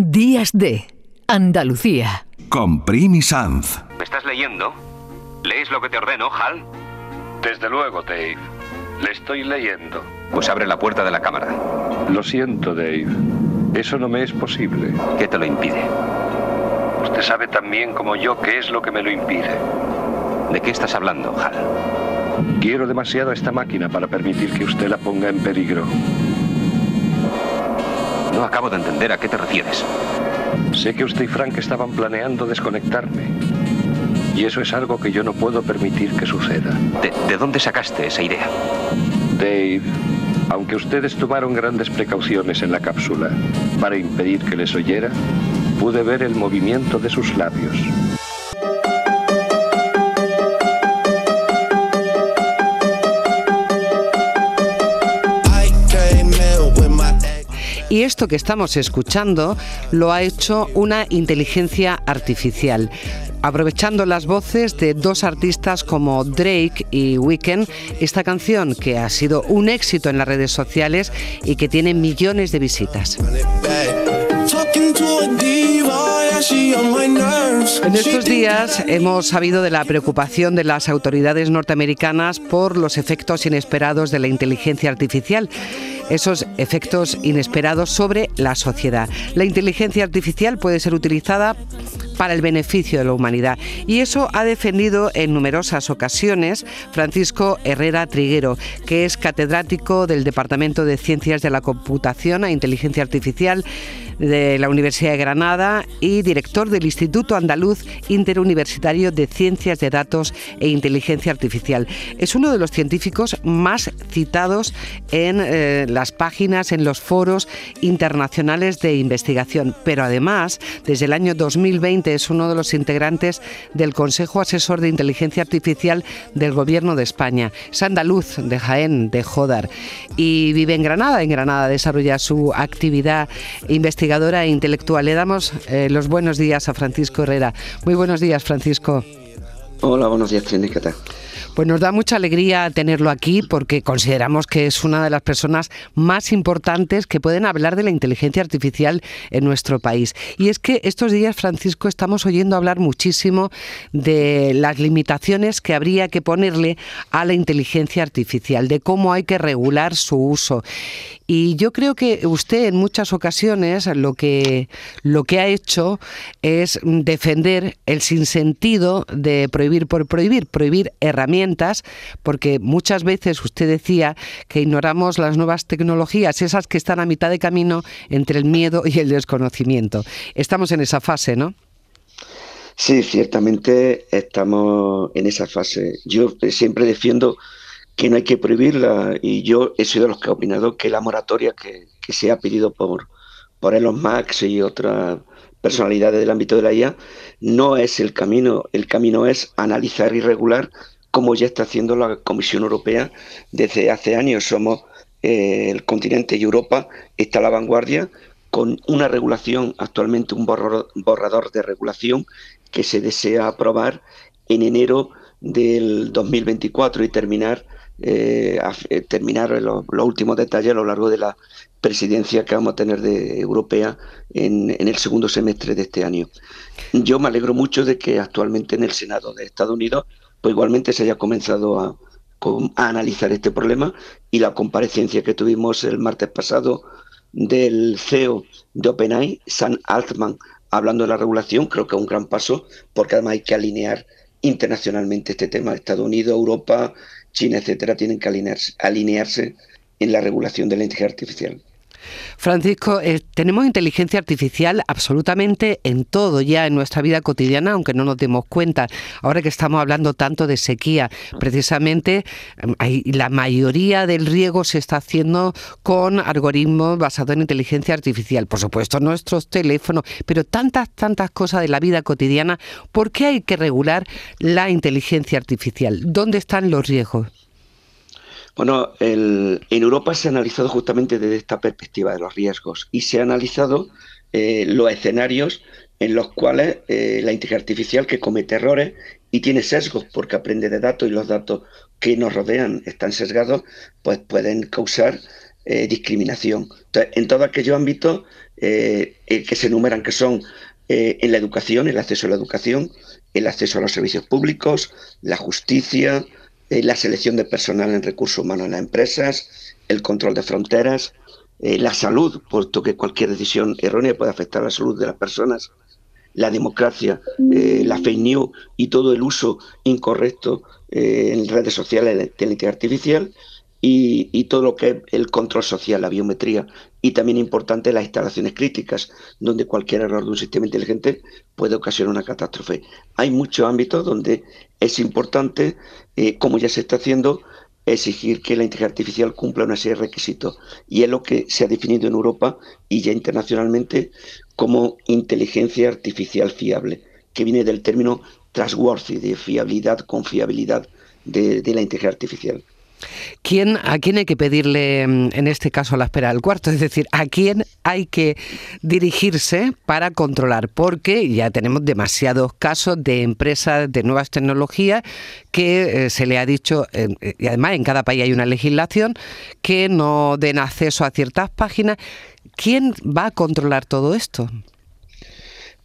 Días de Andalucía. Con Primi Sanz. ¿Me estás leyendo? ¿Lees lo que te ordeno, Hal? Desde luego, Dave. Le estoy leyendo. Pues abre la puerta de la cámara. Lo siento, Dave. Eso no me es posible. ¿Qué te lo impide? Usted sabe tan bien como yo qué es lo que me lo impide. ¿De qué estás hablando, Hal? Quiero demasiado a esta máquina para permitir que usted la ponga en peligro. No acabo de entender a qué te refieres. Sé que usted y Frank estaban planeando desconectarme. Y eso es algo que yo no puedo permitir que suceda. ¿De, de dónde sacaste esa idea? Dave, aunque ustedes tomaron grandes precauciones en la cápsula para impedir que les oyera, pude ver el movimiento de sus labios. Esto que estamos escuchando lo ha hecho una inteligencia artificial. Aprovechando las voces de dos artistas como Drake y Weekend, esta canción que ha sido un éxito en las redes sociales y que tiene millones de visitas. En estos días hemos sabido de la preocupación de las autoridades norteamericanas por los efectos inesperados de la inteligencia artificial esos efectos inesperados sobre la sociedad. La inteligencia artificial puede ser utilizada para el beneficio de la humanidad. Y eso ha defendido en numerosas ocasiones Francisco Herrera Triguero, que es catedrático del Departamento de Ciencias de la Computación e Inteligencia Artificial de la Universidad de Granada y director del Instituto Andaluz Interuniversitario de Ciencias de Datos e Inteligencia Artificial. Es uno de los científicos más citados en eh, las páginas, en los foros internacionales de investigación, pero además, desde el año 2020 es uno de los integrantes del Consejo Asesor de Inteligencia Artificial del Gobierno de España. Es andaluz de Jaén, de Jodar, y vive en Granada. En Granada desarrolla su actividad investigativa investigadora e intelectual. Le damos eh, los buenos días a Francisco Herrera. Muy buenos días, Francisco. Hola, buenos días, Trini, ¿qué tal? Pues nos da mucha alegría tenerlo aquí porque consideramos que es una de las personas más importantes que pueden hablar de la inteligencia artificial en nuestro país. Y es que estos días, Francisco, estamos oyendo hablar muchísimo de las limitaciones que habría que ponerle a la inteligencia artificial, de cómo hay que regular su uso. Y yo creo que usted en muchas ocasiones lo que, lo que ha hecho es defender el sinsentido de prohibir por prohibir, prohibir herramientas, porque muchas veces usted decía que ignoramos las nuevas tecnologías, esas que están a mitad de camino entre el miedo y el desconocimiento. Estamos en esa fase, ¿no? Sí, ciertamente estamos en esa fase. Yo siempre defiendo que no hay que prohibirla y yo he sido de los que he opinado que la moratoria que, se ha pedido por, por Elon Musk y otras personalidades del ámbito de la IA no es el camino, el camino es analizar y regular como ya está haciendo la Comisión Europea desde hace años. Somos eh, el continente y Europa está a la vanguardia con una regulación, actualmente un borrador de regulación que se desea aprobar en enero del 2024 y terminar eh, eh, terminar los, últimos detalles a lo largo de la presidencia que vamos a tener de europea en, el segundo semestre de este año. Yo me alegro mucho de que actualmente en el Senado de Estados Unidos, pues igualmente se haya comenzado a, a analizar este problema y la comparecencia que tuvimos el martes pasado del CEO de OpenAI, Sam Altman, hablando de la regulación, creo que es un gran paso, porque además hay que alinear internacionalmente este tema. Estados Unidos, Europa, China, etcétera, tienen que alinearse, en la regulación de la inteligencia artificial. Francisco, eh, tenemos inteligencia artificial absolutamente en todo ya en nuestra vida cotidiana, aunque no nos demos cuenta. Ahora que estamos hablando tanto de sequía, precisamente em, la mayoría del riego se está haciendo con algoritmos basados en inteligencia artificial. Por supuesto, nuestros teléfonos, pero tantas, tantas cosas de la vida cotidiana. ¿Por qué hay que regular la inteligencia artificial? ¿Dónde están los riesgos? Bueno, en Europa se ha analizado justamente desde esta perspectiva de los riesgos y se ha analizado eh, los escenarios en los cuales eh, la inteligencia artificial que comete errores y tiene sesgos porque aprende de datos y los datos que nos rodean están sesgados, pues pueden causar eh, discriminación. Entonces, en todo aquellos ámbitos que se enumeran, que son en la educación, el acceso a la educación, el acceso a los servicios públicos, la justicia, la selección de personal en recursos humanos en las empresas, el control de fronteras, la salud, puesto que cualquier decisión errónea puede afectar la salud de las personas, la democracia, la fake news y todo el uso incorrecto en redes sociales de la inteligencia artificial y, todo lo que es el control social, la biometría y también importante las instalaciones críticas, donde cualquier error de un sistema inteligente puede ocasionar una catástrofe. Hay muchos ámbitos donde es importante, eh, como ya se está haciendo, exigir que la inteligencia artificial cumpla una serie de requisitos. Y es lo que se ha definido en Europa y ya internacionalmente como inteligencia artificial fiable, que viene del término trustworthy, de fiabilidad, confiabilidad de la inteligencia artificial. ¿Quién, ¿A quién hay que pedirle, mm, en este caso, la espera del cuarto? Es decir, ¿a quién hay que dirigirse para controlar? Porque ya tenemos demasiados casos de empresas de nuevas tecnologías que eh, se le ha dicho, eh, y además en cada país hay una legislación, que no den acceso a ciertas páginas. ¿Quién va a controlar todo esto?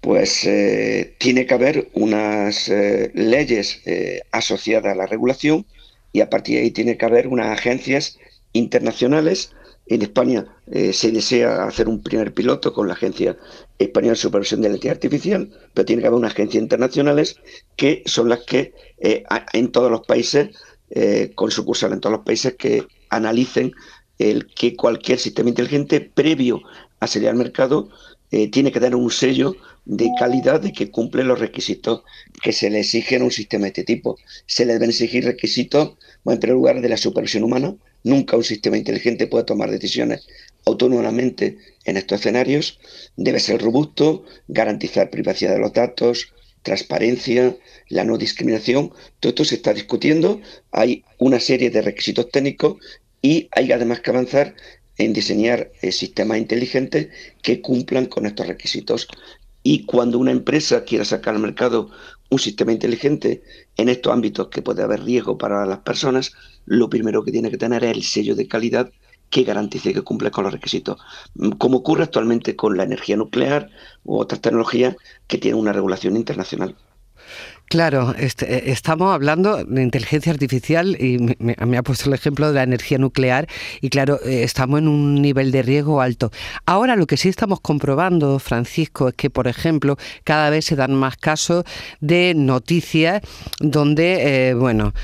Pues eh, tiene que haber unas leyes asociadas a la regulación y a partir de ahí tiene que haber unas agencias internacionales. En España eh, se desea hacer un primer piloto con la Agencia Española de Supervisión de la Inteligencia Artificial, pero tiene que haber unas agencias internacionales que son las que eh, en todos los países, eh, con sucursal en todos los países, que analicen el que cualquier sistema inteligente previo a salir al mercado tiene que dar un sello de calidad y que cumple los requisitos que se le exigen a un sistema de este tipo. Se le deben exigir requisitos, bueno, en primer lugar, de la supervisión humana. Nunca un sistema inteligente puede tomar decisiones autónomamente en estos escenarios. Debe ser robusto, garantizar privacidad de los datos, transparencia, la no discriminación. Todo esto se está discutiendo. Hay una serie de requisitos técnicos y hay además que avanzar en diseñar eh, sistemas inteligentes que cumplan con estos requisitos. Y cuando una empresa quiera sacar al mercado un sistema inteligente en estos ámbitos que puede haber riesgo para las personas, lo primero que tiene que tener es el sello de calidad que garantice que cumple con los requisitos, como ocurre actualmente con la energía nuclear u otras tecnologías que tienen una regulación internacional. Claro, este, eh, estamos hablando de inteligencia artificial y me, ha puesto el ejemplo de la energía nuclear y claro, eh, estamos en un nivel de riesgo alto. Ahora lo que sí estamos comprobando, Francisco, es que, por ejemplo, cada vez se dan más casos de noticias donde, eh, bueno,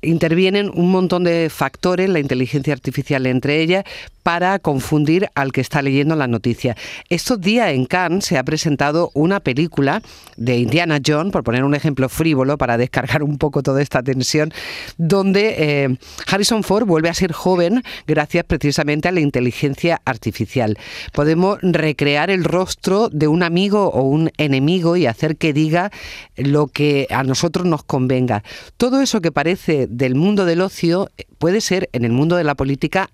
intervienen un montón de factores, la inteligencia artificial entre ellas, para confundir al que está leyendo la noticia. Estos días en Cannes se ha presentado una película de Indiana Jones, por poner un ejemplo frívolo para descargar un poco toda esta tensión, donde eh, Harrison Ford vuelve a ser joven gracias precisamente a la inteligencia artificial. Podemos recrear el rostro de un amigo o un enemigo y hacer que diga lo que a nosotros nos convenga. Todo eso que parece del mundo del ocio puede ser en el mundo de la política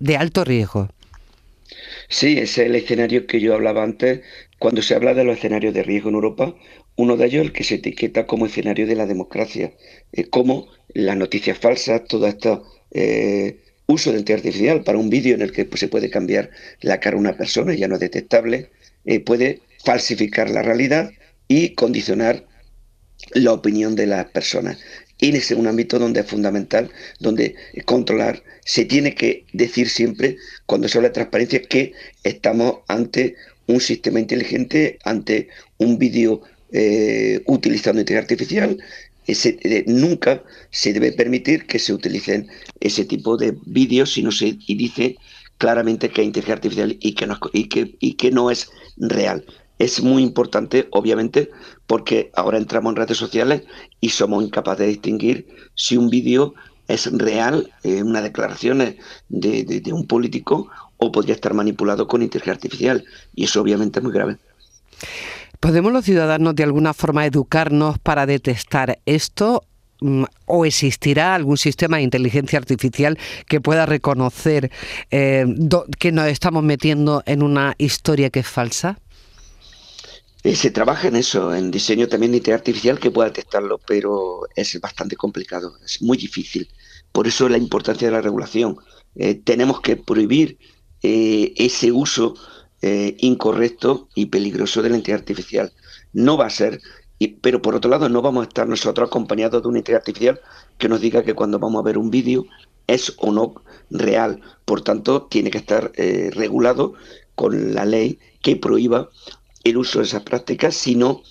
de alto riesgo. Sí, ese es el escenario que yo hablaba antes. Cuando se habla de los escenarios de riesgo en Europa, uno de ellos es el que se etiqueta como escenario de la democracia, eh, como las noticias falsas, todo este uso de inteligencia artificial para un vídeo en el que pues, se puede cambiar la cara de una persona, ya no es detectable, eh, puede falsificar la realidad y condicionar la opinión de las personas. Ese es un ámbito donde es fundamental, donde controlar, se tiene que decir siempre, cuando se habla de transparencia, que estamos ante un sistema inteligente, ante un vídeo eh, utilizando inteligencia artificial. Eh, nunca se debe permitir que se utilicen ese tipo de vídeos si no se y dice claramente que es inteligencia artificial y que no es real es muy importante, obviamente, porque ahora entramos en redes sociales y somos incapaces de distinguir si un vídeo es real, eh, una declaración de, un político, o podría estar manipulado con inteligencia artificial. Y eso obviamente es muy grave. ¿Podemos los ciudadanos de alguna forma educarnos para detectar esto? Mm, ¿O existirá algún sistema de inteligencia artificial que pueda reconocer eh, que nos estamos metiendo en una historia que es falsa? Eh, se trabaja en eso, en diseño también de inteligencia artificial que pueda detectarlo, pero es bastante complicado, es muy difícil. Por eso la importancia de la regulación. Eh, tenemos que prohibir eh, ese uso incorrecto y peligroso de la inteligencia artificial. No va a ser, pero por otro lado no vamos a estar nosotros acompañados de una inteligencia artificial que nos diga que cuando vamos a ver un vídeo es o no real. Por tanto, tiene que estar regulado con la ley que prohíba el uso de esas prácticas, si no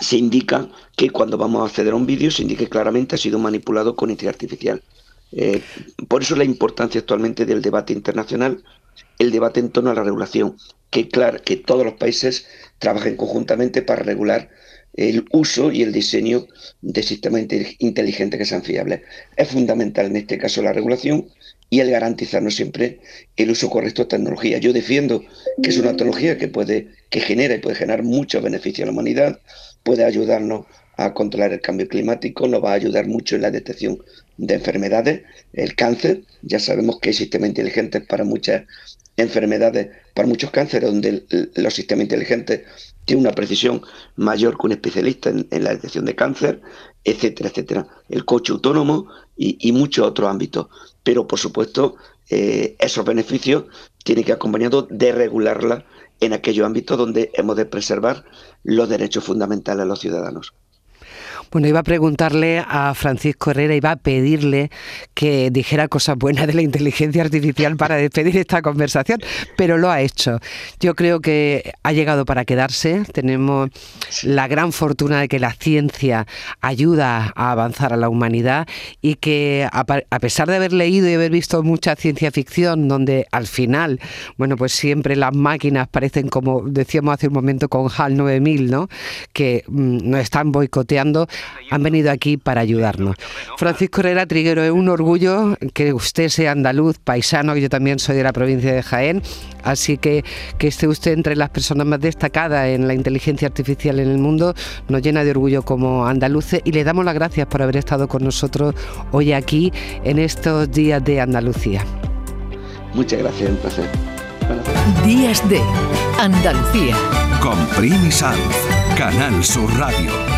se indica que cuando vamos a acceder a un vídeo se indique claramente ha sido manipulado con inteligencia artificial. Eh, por eso la importancia actualmente del debate internacional, el debate en torno a la regulación, que claro, que todos los países trabajen conjuntamente para regular el uso y el diseño de sistemas inteligentes que sean fiables. Es fundamental en este caso la regulación y el garantizarnos siempre el uso correcto de tecnología. Yo defiendo que es una tecnología que puede, que genera y puede generar muchos beneficios a la humanidad, puede ayudarnos a controlar el cambio climático, nos va a ayudar mucho en la detección de enfermedades, el cáncer, ya sabemos que hay sistemas inteligentes para muchas enfermedades, para muchos cánceres, donde los sistemas inteligentes tienen una precisión mayor que un especialista en, la detección de cáncer, etcétera, etcétera. El coche autónomo y, muchos otros ámbitos. Pero, por supuesto, eh, esos beneficios tienen que acompañados de regularla en aquellos ámbitos donde hemos de preservar los derechos fundamentales de los ciudadanos. Bueno, iba a preguntarle a Francisco Herrera, iba a pedirle que dijera cosas buenas de la inteligencia artificial para despedir esta conversación, pero lo ha hecho. Yo creo que ha llegado para quedarse. Tenemos la gran fortuna de que la ciencia ayuda a avanzar a la humanidad y que a pesar de haber leído y haber visto mucha ciencia ficción, donde al final, bueno, pues siempre las máquinas parecen como decíamos hace un momento con HAL 9000, ¿no? Que mm, nos están boicoteando han venido aquí para ayudarnos. Francisco Herrera Triguero, es un orgullo que usted sea andaluz, paisano, yo también soy de la provincia de Jaén, así que que esté usted entre las personas más destacadas en la inteligencia artificial en el mundo nos llena de orgullo como andaluces y le damos las gracias por haber estado con nosotros hoy aquí en estos días de Andalucía. Muchas gracias, un placer. Días de Andalucía. Con Primi Canal Sur Radio.